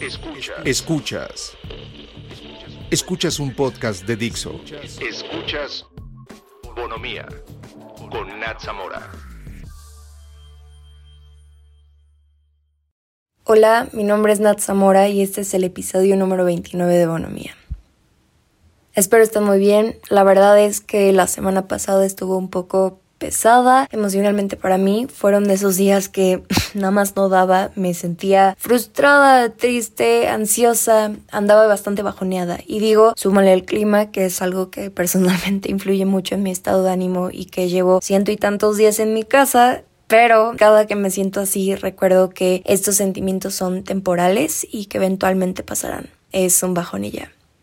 Escuchas. Escuchas. Escuchas un podcast de Dixo. Escuchas Bonomía con Nat Zamora. Hola, mi nombre es Nat Zamora y este es el episodio número 29 de Bonomía. Espero estén muy bien. La verdad es que la semana pasada estuvo un poco pesada emocionalmente para mí. Fueron de esos días que nada más no daba, me sentía frustrada, triste, ansiosa, andaba bastante bajoneada. Y digo, súmale el clima, que es algo que personalmente influye mucho en mi estado de ánimo y que llevo ciento y tantos días en mi casa. Pero cada que me siento así recuerdo que estos sentimientos son temporales y que eventualmente pasarán. Es un bajón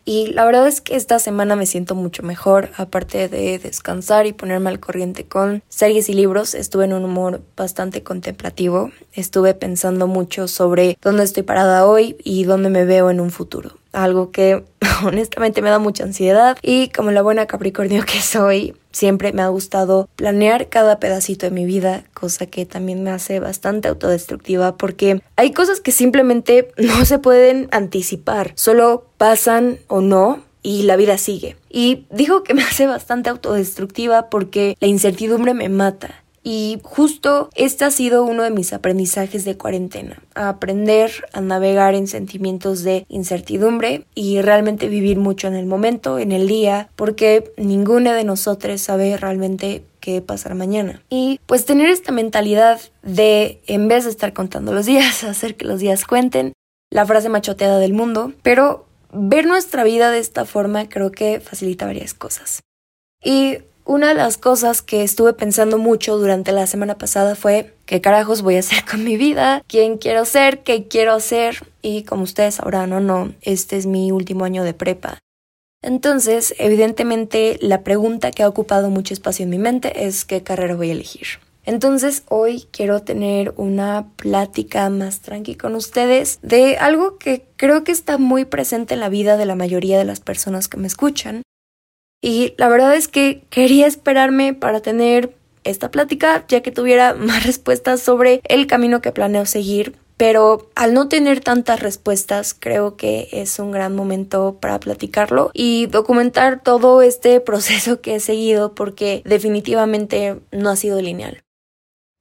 y la verdad es que esta semana me siento mucho mejor, aparte de descansar y ponerme al corriente con series y libros, estuve en un humor bastante contemplativo, estuve pensando mucho sobre dónde estoy parada hoy y dónde me veo en un futuro algo que honestamente me da mucha ansiedad y como la buena Capricornio que soy, siempre me ha gustado planear cada pedacito de mi vida, cosa que también me hace bastante autodestructiva porque hay cosas que simplemente no se pueden anticipar, solo pasan o no y la vida sigue. Y digo que me hace bastante autodestructiva porque la incertidumbre me mata y justo este ha sido uno de mis aprendizajes de cuarentena, aprender a navegar en sentimientos de incertidumbre y realmente vivir mucho en el momento, en el día, porque ninguna de nosotros sabe realmente qué pasará mañana. Y pues tener esta mentalidad de, en vez de estar contando los días, hacer que los días cuenten, la frase machoteada del mundo, pero ver nuestra vida de esta forma creo que facilita varias cosas. Y una de las cosas que estuve pensando mucho durante la semana pasada fue qué carajos voy a hacer con mi vida, quién quiero ser, qué quiero hacer y como ustedes sabrán o no, este es mi último año de prepa. Entonces, evidentemente, la pregunta que ha ocupado mucho espacio en mi mente es qué carrera voy a elegir. Entonces hoy quiero tener una plática más tranqui con ustedes de algo que creo que está muy presente en la vida de la mayoría de las personas que me escuchan y la verdad es que quería esperarme para tener esta plática ya que tuviera más respuestas sobre el camino que planeo seguir. Pero al no tener tantas respuestas, creo que es un gran momento para platicarlo y documentar todo este proceso que he seguido porque definitivamente no ha sido lineal.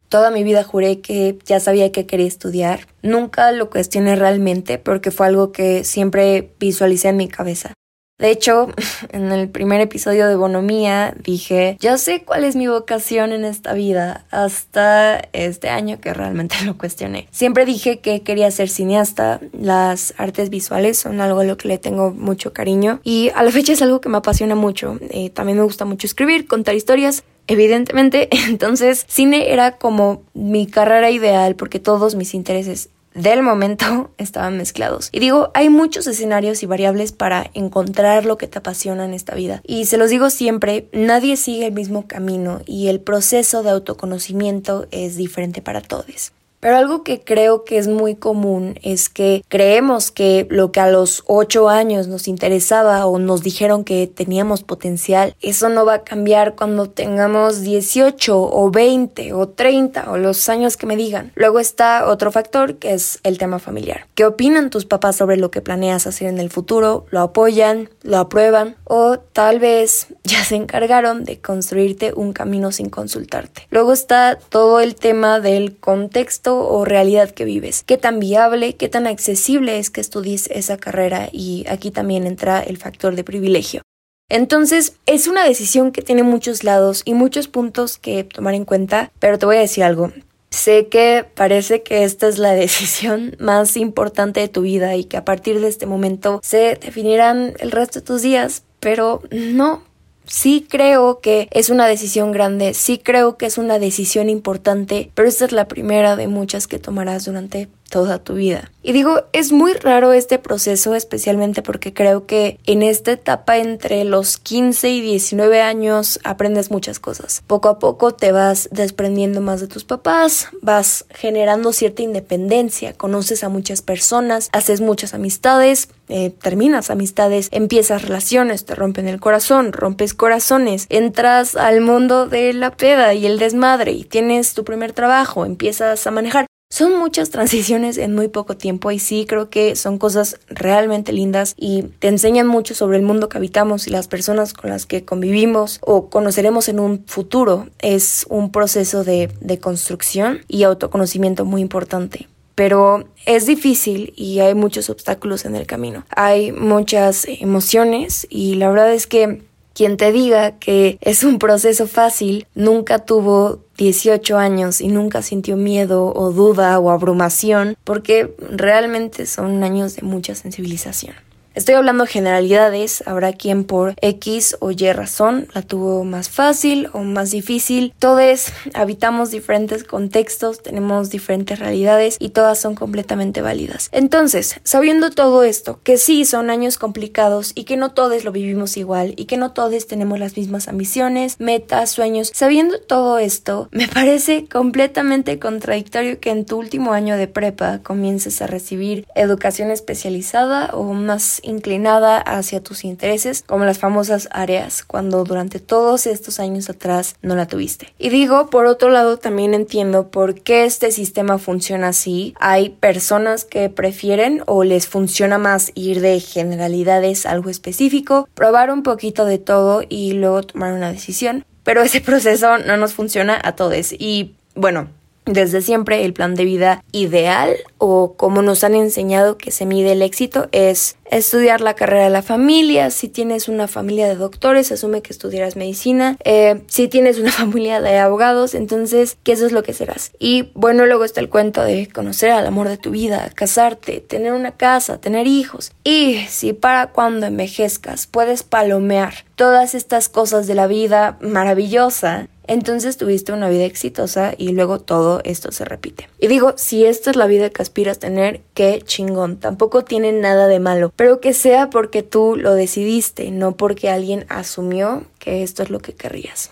Toda mi vida juré que ya sabía que quería estudiar. Nunca lo cuestioné realmente porque fue algo que siempre visualicé en mi cabeza. De hecho, en el primer episodio de Bonomía dije, ya sé cuál es mi vocación en esta vida, hasta este año que realmente lo cuestioné. Siempre dije que quería ser cineasta, las artes visuales son algo a lo que le tengo mucho cariño y a la fecha es algo que me apasiona mucho. Eh, también me gusta mucho escribir, contar historias. Evidentemente, entonces cine era como mi carrera ideal porque todos mis intereses del momento estaban mezclados. Y digo, hay muchos escenarios y variables para encontrar lo que te apasiona en esta vida. Y se los digo siempre, nadie sigue el mismo camino y el proceso de autoconocimiento es diferente para todos. Pero algo que creo que es muy común es que creemos que lo que a los 8 años nos interesaba o nos dijeron que teníamos potencial, eso no va a cambiar cuando tengamos 18 o 20 o 30 o los años que me digan. Luego está otro factor que es el tema familiar. ¿Qué opinan tus papás sobre lo que planeas hacer en el futuro? ¿Lo apoyan? ¿Lo aprueban? O tal vez ya se encargaron de construirte un camino sin consultarte. Luego está todo el tema del contexto o realidad que vives. Qué tan viable, qué tan accesible es que estudies esa carrera y aquí también entra el factor de privilegio. Entonces, es una decisión que tiene muchos lados y muchos puntos que tomar en cuenta, pero te voy a decir algo. Sé que parece que esta es la decisión más importante de tu vida y que a partir de este momento se definirán el resto de tus días, pero no, sí creo que es una decisión grande, sí creo que es una decisión importante, pero esta es la primera de muchas que tomarás durante toda tu vida. Y digo, es muy raro este proceso, especialmente porque creo que en esta etapa entre los 15 y 19 años aprendes muchas cosas. Poco a poco te vas desprendiendo más de tus papás, vas generando cierta independencia, conoces a muchas personas, haces muchas amistades, eh, terminas amistades, empiezas relaciones, te rompen el corazón, rompes corazones, entras al mundo de la peda y el desmadre y tienes tu primer trabajo, empiezas a manejar. Son muchas transiciones en muy poco tiempo y sí creo que son cosas realmente lindas y te enseñan mucho sobre el mundo que habitamos y las personas con las que convivimos o conoceremos en un futuro. Es un proceso de, construcción y autoconocimiento muy importante pero es difícil y hay muchos obstáculos en el camino. Hay muchas emociones y la verdad es que quien te diga que es un proceso fácil nunca tuvo 18 años y nunca sintió miedo o duda o abrumación porque realmente son años de mucha sensibilización. Estoy hablando generalidades, habrá quien por X o Y razón la tuvo más fácil o más difícil. Todos habitamos diferentes contextos, tenemos diferentes realidades y todas son completamente válidas. Entonces, sabiendo todo esto, que sí son años complicados y que no todos lo vivimos igual y que no todos tenemos las mismas ambiciones, metas, sueños, sabiendo todo esto, me parece completamente contradictorio que en tu último año de prepa comiences a recibir educación especializada o más inclinada hacia tus intereses, como las famosas áreas, cuando durante todos estos años atrás no la tuviste. Y digo, por otro lado, también entiendo por qué este sistema funciona así. Hay personas que prefieren o les funciona más ir de generalidades a algo específico, probar un poquito de todo y luego tomar una decisión. Pero ese proceso no nos funciona a todos. Y bueno, desde siempre el plan de vida ideal o como nos han enseñado que se mide el éxito es estudiar la carrera de la familia. Si tienes una familia de doctores, asume que estudiarás medicina. Eh, si tienes una familia de abogados, entonces que eso es lo que serás. Y bueno, luego está el cuento de conocer al amor de tu vida, casarte, tener una casa, tener hijos. Y si para cuando envejezcas puedes palomear todas estas cosas de la vida maravillosa, entonces tuviste una vida exitosa y luego todo esto se repite. Y digo, si esta es la vida que aspiras a tener, qué chingón, tampoco tiene nada de malo, pero que sea porque tú lo decidiste, no porque alguien asumió que esto es lo que querrías.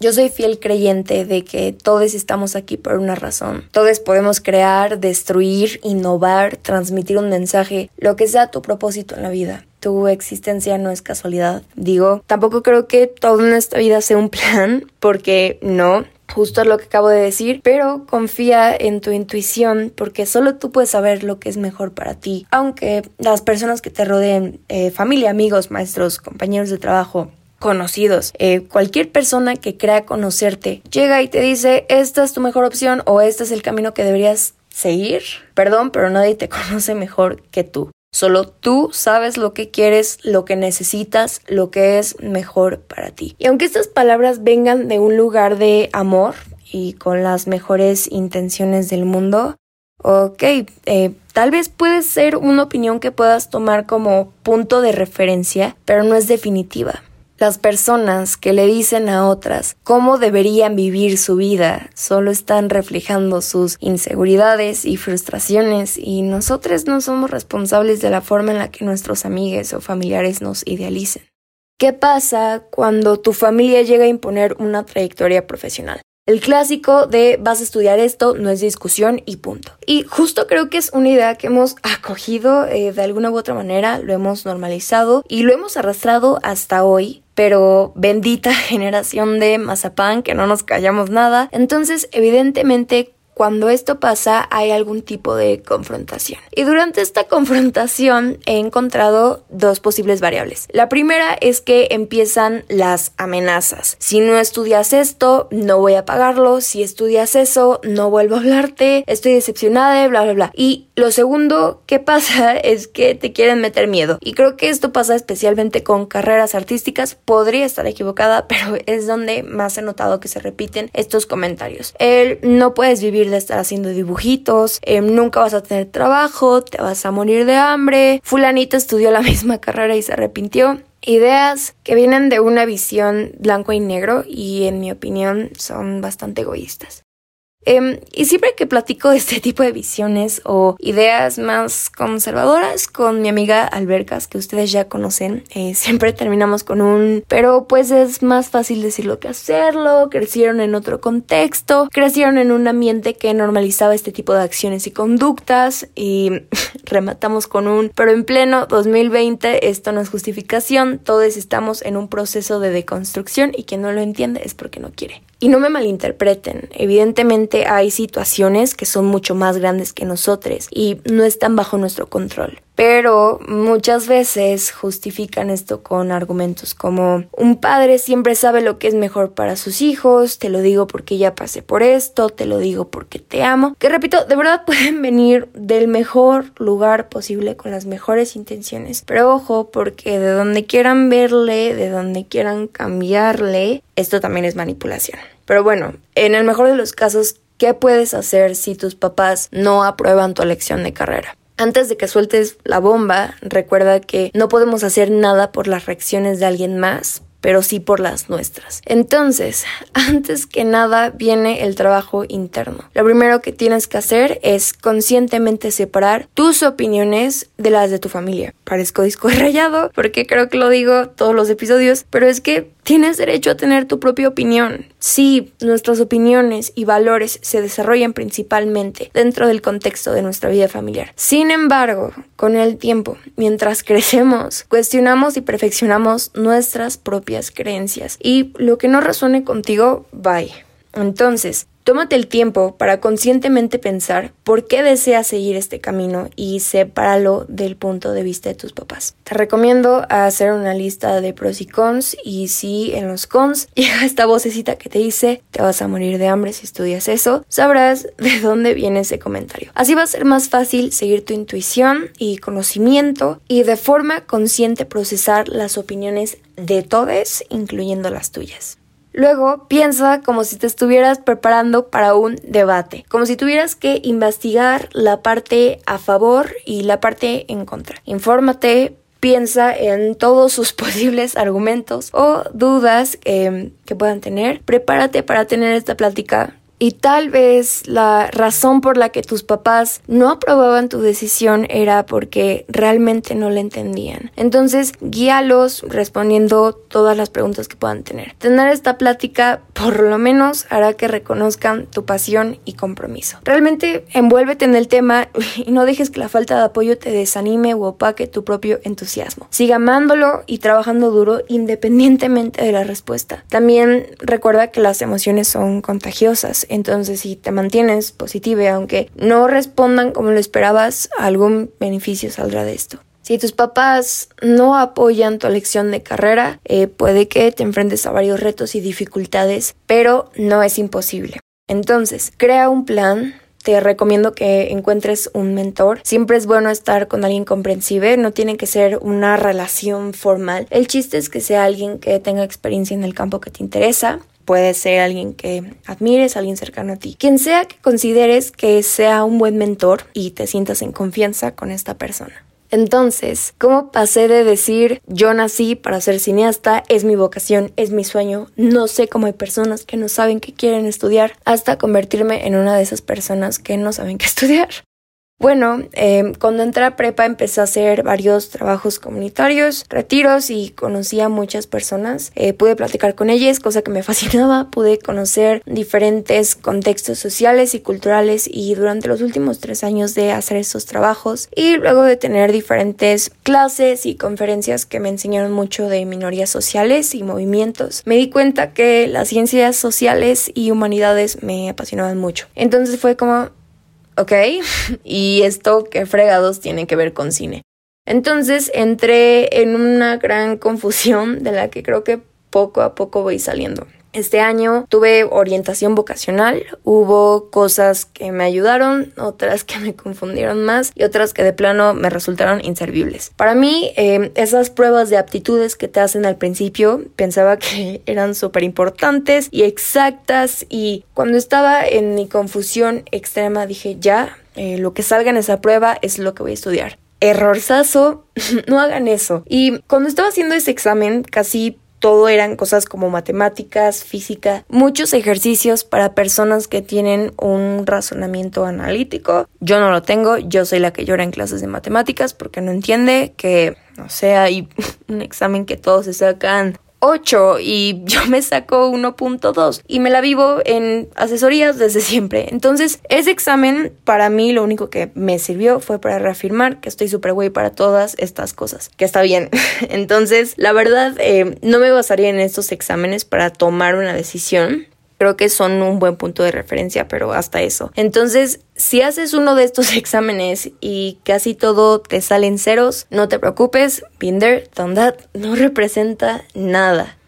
Yo soy fiel creyente de que todos estamos aquí por una razón. Todos podemos crear, destruir, innovar, transmitir un mensaje, lo que sea tu propósito en la vida tu existencia no es casualidad. Digo, tampoco creo que toda nuestra vida sea un plan, porque no, justo lo que acabo de decir, pero confía en tu intuición porque solo tú puedes saber lo que es mejor para ti. Aunque las personas que te rodeen, eh, familia, amigos, maestros, compañeros de trabajo, conocidos, eh, cualquier persona que crea conocerte, llega y te dice, esta es tu mejor opción o este es el camino que deberías seguir. Perdón, pero nadie te conoce mejor que tú. Solo tú sabes lo que quieres, lo que necesitas, lo que es mejor para ti. Y aunque estas palabras vengan de un lugar de amor y con las mejores intenciones del mundo, ok, eh, tal vez puede ser una opinión que puedas tomar como punto de referencia, pero no es definitiva. Las personas que le dicen a otras cómo deberían vivir su vida solo están reflejando sus inseguridades y frustraciones y nosotros no somos responsables de la forma en la que nuestros amigos o familiares nos idealicen. ¿Qué pasa cuando tu familia llega a imponer una trayectoria profesional? El clásico de vas a estudiar esto no es discusión y punto. Y justo creo que es una idea que hemos acogido eh, de alguna u otra manera, lo hemos normalizado y lo hemos arrastrado hasta hoy pero bendita generación de mazapán que no nos callamos nada. Entonces, evidentemente, cuando esto pasa hay algún tipo de confrontación. Y durante esta confrontación he encontrado dos posibles variables. La primera es que empiezan las amenazas. Si no estudias esto, no voy a pagarlo. Si estudias eso, no vuelvo a hablarte. Estoy decepcionada, bla, bla, bla. Y lo segundo que pasa es que te quieren meter miedo. Y creo que esto pasa especialmente con carreras artísticas. Podría estar equivocada, pero es donde más he notado que se repiten estos comentarios. El no puedes vivir de estar haciendo dibujitos, em, nunca vas a tener trabajo, te vas a morir de hambre, fulanito estudió la misma carrera y se arrepintió. Ideas que vienen de una visión blanco y negro y en mi opinión son bastante egoístas. Em, y siempre que platico este tipo de visiones o ideas más conservadoras con mi amiga Albercas, que ustedes ya conocen, eh, siempre terminamos con un, pero pues es más fácil decirlo que hacerlo, crecieron en otro contexto, crecieron en un ambiente que normalizaba este tipo de acciones y conductas y rematamos con un, pero en pleno 2020 esto no es justificación, todos estamos en un proceso de deconstrucción y quien no lo entiende es porque no quiere. Y no me malinterpreten, evidentemente hay situaciones que son mucho más grandes que nosotros y no están bajo nuestro control. Pero muchas veces justifican esto con argumentos como un padre siempre sabe lo que es mejor para sus hijos, te lo digo porque ya pasé por esto, te lo digo porque te amo, que repito, de verdad pueden venir del mejor lugar posible con las mejores intenciones. Pero ojo, porque de donde quieran verle, de donde quieran cambiarle, esto también es manipulación. Pero bueno, en el mejor de los casos, ¿qué puedes hacer si tus papás no aprueban tu elección de carrera? Antes de que sueltes la bomba, recuerda que no podemos hacer nada por las reacciones de alguien más, pero sí por las nuestras. Entonces, antes que nada viene el trabajo interno. Lo primero que tienes que hacer es conscientemente separar tus opiniones de las de tu familia. Parezco disco rayado porque creo que lo digo todos los episodios, pero es que Tienes derecho a tener tu propia opinión. Sí, nuestras opiniones y valores se desarrollan principalmente dentro del contexto de nuestra vida familiar. Sin embargo, con el tiempo, mientras crecemos, cuestionamos y perfeccionamos nuestras propias creencias. Y lo que no resuene contigo, bye. Entonces, Tómate el tiempo para conscientemente pensar por qué deseas seguir este camino y sepáralo del punto de vista de tus papás. Te recomiendo hacer una lista de pros y cons y si en los cons llega esta vocecita que te dice te vas a morir de hambre si estudias eso, sabrás de dónde viene ese comentario. Así va a ser más fácil seguir tu intuición y conocimiento y de forma consciente procesar las opiniones de todos, incluyendo las tuyas. Luego piensa como si te estuvieras preparando para un debate, como si tuvieras que investigar la parte a favor y la parte en contra. Infórmate, piensa en todos sus posibles argumentos o dudas eh, que puedan tener. Prepárate para tener esta plática y tal vez la razón por la que tus papás no aprobaban tu decisión era porque realmente no la entendían. Entonces, guíalos respondiendo todas las preguntas que puedan tener. Tener esta plática por lo menos hará que reconozcan tu pasión y compromiso. Realmente envuélvete en el tema y no dejes que la falta de apoyo te desanime o opaque tu propio entusiasmo. Siga amándolo y trabajando duro independientemente de la respuesta. También recuerda que las emociones son contagiosas entonces, si te mantienes positiva, aunque no respondan como lo esperabas, algún beneficio saldrá de esto. Si tus papás no apoyan tu elección de carrera, eh, puede que te enfrentes a varios retos y dificultades, pero no es imposible. Entonces, crea un plan, te recomiendo que encuentres un mentor. Siempre es bueno estar con alguien comprensive, no tiene que ser una relación formal. El chiste es que sea alguien que tenga experiencia en el campo que te interesa Puede ser alguien que admires, alguien cercano a ti. Quien sea que consideres que sea un buen mentor y te sientas en confianza con esta persona. Entonces, ¿cómo pasé de decir yo nací para ser cineasta, es mi vocación, es mi sueño, no sé cómo hay personas que no saben qué quieren estudiar, hasta convertirme en una de esas personas que no saben qué estudiar? Bueno, em, cuando entré a prepa empecé a hacer varios trabajos comunitarios, retiros y conocí a muchas personas. Eh, pude platicar con ellas, cosa que me fascinaba. Pude conocer diferentes contextos sociales y culturales y durante los últimos tres años de hacer esos trabajos y luego de tener diferentes clases y conferencias que me enseñaron mucho de minorías sociales y movimientos, me di cuenta que las ciencias sociales y humanidades me apasionaban mucho. Entonces fue como, ¿ok? y esto qué fregados tiene que ver con cine. Entonces entré en una gran confusión de la que creo que poco a poco voy saliendo. Este año tuve orientación vocacional, hubo cosas que me ayudaron, otras que me confundieron más y otras que de plano me resultaron inservibles. Para mí, em, esas pruebas de aptitudes que te hacen al principio pensaba que eran súper importantes y exactas y cuando estaba en mi confusión extrema dije ya, eh, lo que salga en esa prueba es lo que voy a estudiar errorzazo, no hagan eso. Y cuando estaba haciendo ese examen, casi todo eran cosas como matemáticas, física, muchos ejercicios para personas que tienen un razonamiento analítico. Yo no lo tengo, yo soy la que llora en clases de matemáticas porque no entiende que, no sé, hay un examen que todos se sacan 8 y yo me saco 1.2 y me la vivo en asesorías desde siempre. Entonces, ese examen para mí lo único que me sirvió fue para reafirmar que estoy súper güey para todas estas cosas, que está bien. Entonces, la verdad, eh, no me basaría en estos exámenes para tomar una decisión creo que son un buen punto de referencia, pero hasta eso. Entonces, si haces uno de estos exámenes y casi todo te salen ceros, no te preocupes, Binder, there, no representa nada.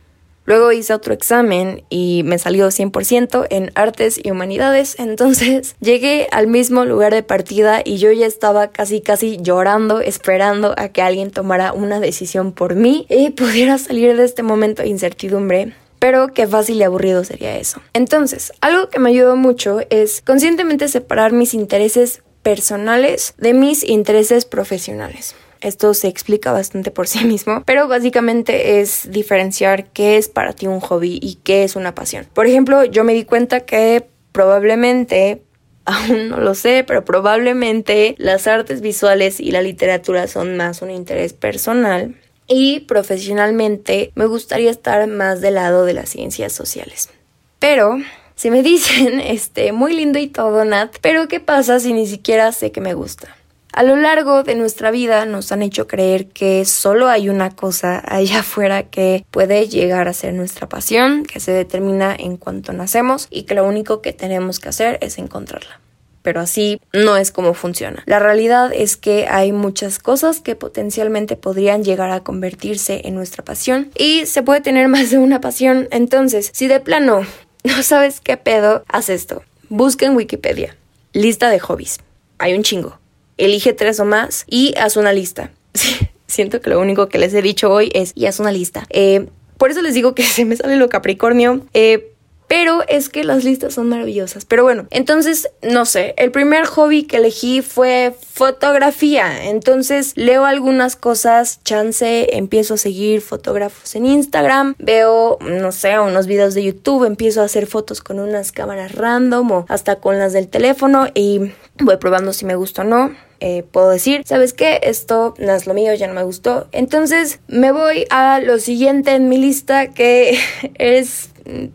Luego hice otro examen y me salió 100% en artes y humanidades, entonces llegué al mismo lugar de partida y yo ya estaba casi casi llorando, esperando a que alguien tomara una decisión por mí y pudiera salir de este momento de incertidumbre pero qué fácil y aburrido sería eso. Entonces, algo que me ayudó mucho es conscientemente separar mis intereses personales de mis intereses profesionales. Esto se explica bastante por sí mismo, pero básicamente es diferenciar qué es para ti un hobby y qué es una pasión. Por ejemplo, yo me di cuenta que probablemente aún no lo sé, pero probablemente las artes visuales y la literatura son más un interés personal y profesionalmente me gustaría estar más del lado de las ciencias sociales. Pero si me dicen, este, muy lindo y todo, Nat, pero ¿qué pasa si ni siquiera sé que me gusta? A lo largo de nuestra vida nos han hecho creer que solo hay una cosa allá afuera que puede llegar a ser nuestra pasión, que se determina en cuanto nacemos y que lo único que tenemos que hacer es encontrarla pero así no es como funciona. La realidad es que hay muchas cosas que potencialmente podrían llegar a convertirse en nuestra pasión y se puede tener más de una pasión. Entonces, si de plano no sabes qué pedo, haz esto. Busca en Wikipedia. Lista de hobbies. Hay un chingo elige tres o más y haz una lista. Siento que lo único que les he dicho hoy es y haz una lista. Eh, por eso les digo que se me sale lo Capricornio. Eh, pero es que las listas son maravillosas. Pero bueno, entonces, no sé, el primer hobby que elegí fue fotografía. Entonces leo algunas cosas, chance, empiezo a seguir fotógrafos en Instagram, veo, no sé, unos videos de YouTube, empiezo a hacer fotos con unas cámaras random o hasta con las del teléfono y voy probando si me gusta o no. Eh, puedo decir, ¿sabes qué? Esto no es lo mío, ya no me gustó. Entonces me voy a lo siguiente en mi lista que es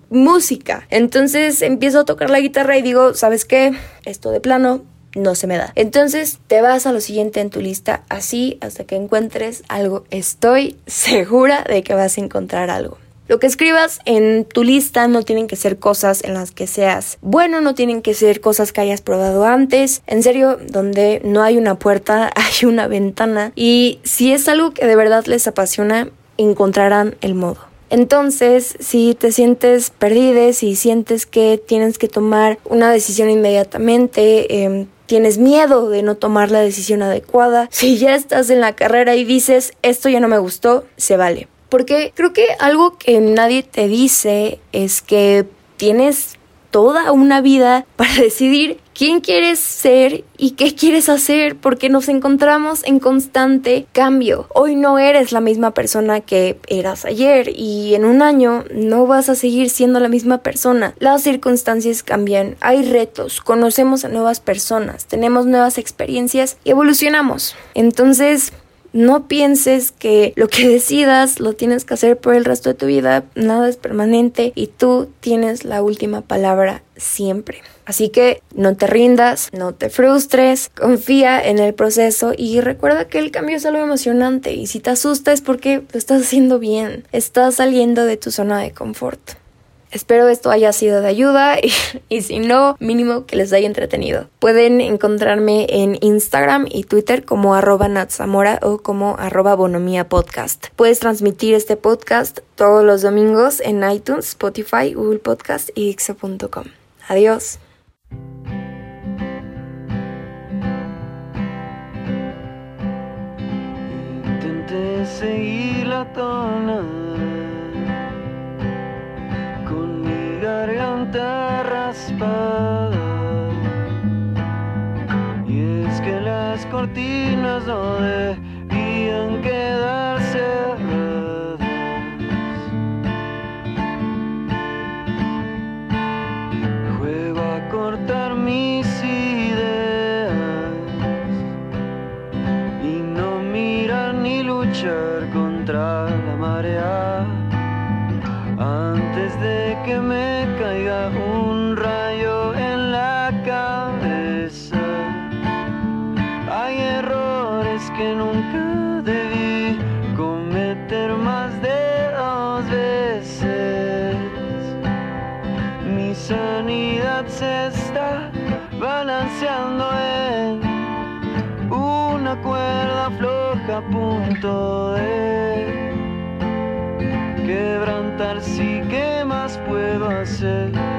música. Entonces empiezo a tocar la guitarra y digo, ¿sabes qué? Esto de plano no se me da. Entonces te vas a lo siguiente en tu lista así hasta que encuentres algo. Estoy segura de que vas a encontrar algo. Lo que escribas en tu lista no tienen que ser cosas en las que seas bueno, no tienen que ser cosas que hayas probado antes. En serio, donde no hay una puerta, hay una ventana. Y si es algo que de verdad les apasiona, encontrarán el modo. Entonces, si te sientes perdida, si sientes que tienes que tomar una decisión inmediatamente, em, tienes miedo de no tomar la decisión adecuada, si ya estás en la carrera y dices, esto ya no me gustó, se vale. Porque creo que algo que nadie te dice es que tienes toda una vida para decidir quién quieres ser y qué quieres hacer porque nos encontramos en constante cambio. Hoy no eres la misma persona que eras ayer y en un año no vas a seguir siendo la misma persona. Las circunstancias cambian, hay retos, conocemos a nuevas personas, tenemos nuevas experiencias y evolucionamos. Entonces, no pienses que lo que decidas lo tienes que hacer por el resto de tu vida, nada es permanente y tú tienes la última palabra siempre. Así que no te rindas, no te frustres, confía en el proceso y recuerda que el cambio es algo emocionante y si te asusta es porque lo estás haciendo bien, estás saliendo de tu zona de confort. Espero esto haya sido de ayuda y, si no, mínimo que les haya entretenido. Pueden encontrarme en Instagram y Twitter como arroba natsamora o como arroba bonomía podcast. Puedes transmitir este podcast todos los domingos en iTunes, Spotify, Google Podcast y Ixo.com. Adiós. seguir la Y es que las cortinas no debían quebrantar, sí, ¿qué más puedo hacer?